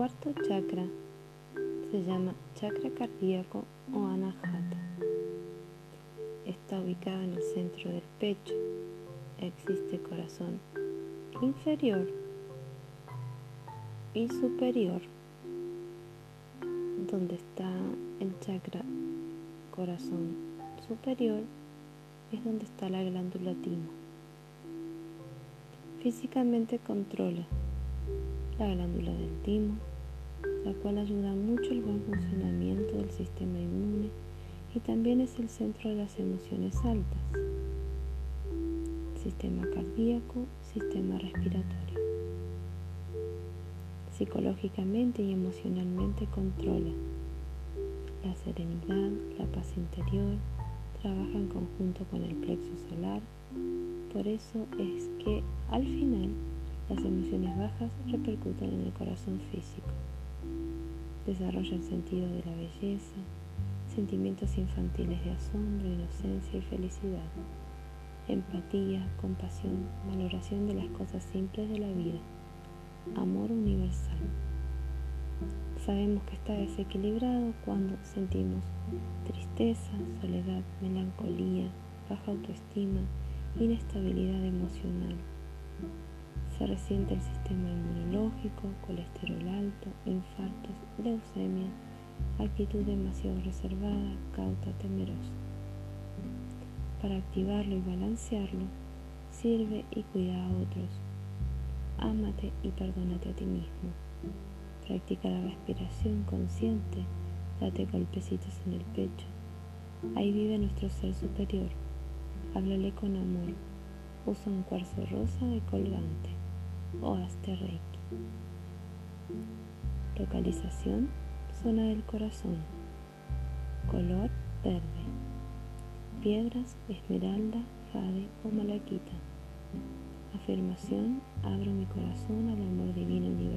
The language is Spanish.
cuarto chakra se llama chakra cardíaco o anahata. Está ubicado en el centro del pecho. Existe corazón inferior y superior, donde está el chakra corazón superior, es donde está la glándula timo. Físicamente controla la glándula del timo, la cual ayuda mucho el buen funcionamiento del sistema inmune y también es el centro de las emociones altas. Sistema cardíaco, sistema respiratorio. Psicológicamente y emocionalmente controla la serenidad, la paz interior, trabaja en conjunto con el plexo solar. Por eso es que al final las emociones bajas repercuten en el corazón físico. Desarrolla el sentido de la belleza, sentimientos infantiles de asombro, inocencia y felicidad, empatía, compasión, valoración de las cosas simples de la vida, amor universal. Sabemos que está desequilibrado cuando sentimos tristeza, soledad, melancolía, baja autoestima, inestabilidad emocional, se resiente el sistema inmunológico, colesterol alto, infartos, leucemia, actitud demasiado reservada, cauta, temerosa. Para activarlo y balancearlo, sirve y cuida a otros. Ámate y perdónate a ti mismo. Practica la respiración consciente, date golpecitos en el pecho. Ahí vive nuestro ser superior. Háblale con amor. Usa un cuarzo rosa de colgante o hazte reiki. Localización, zona del corazón. Color verde. Piedras, esmeralda, jade o malaquita. Afirmación, abro mi corazón al amor divino universal.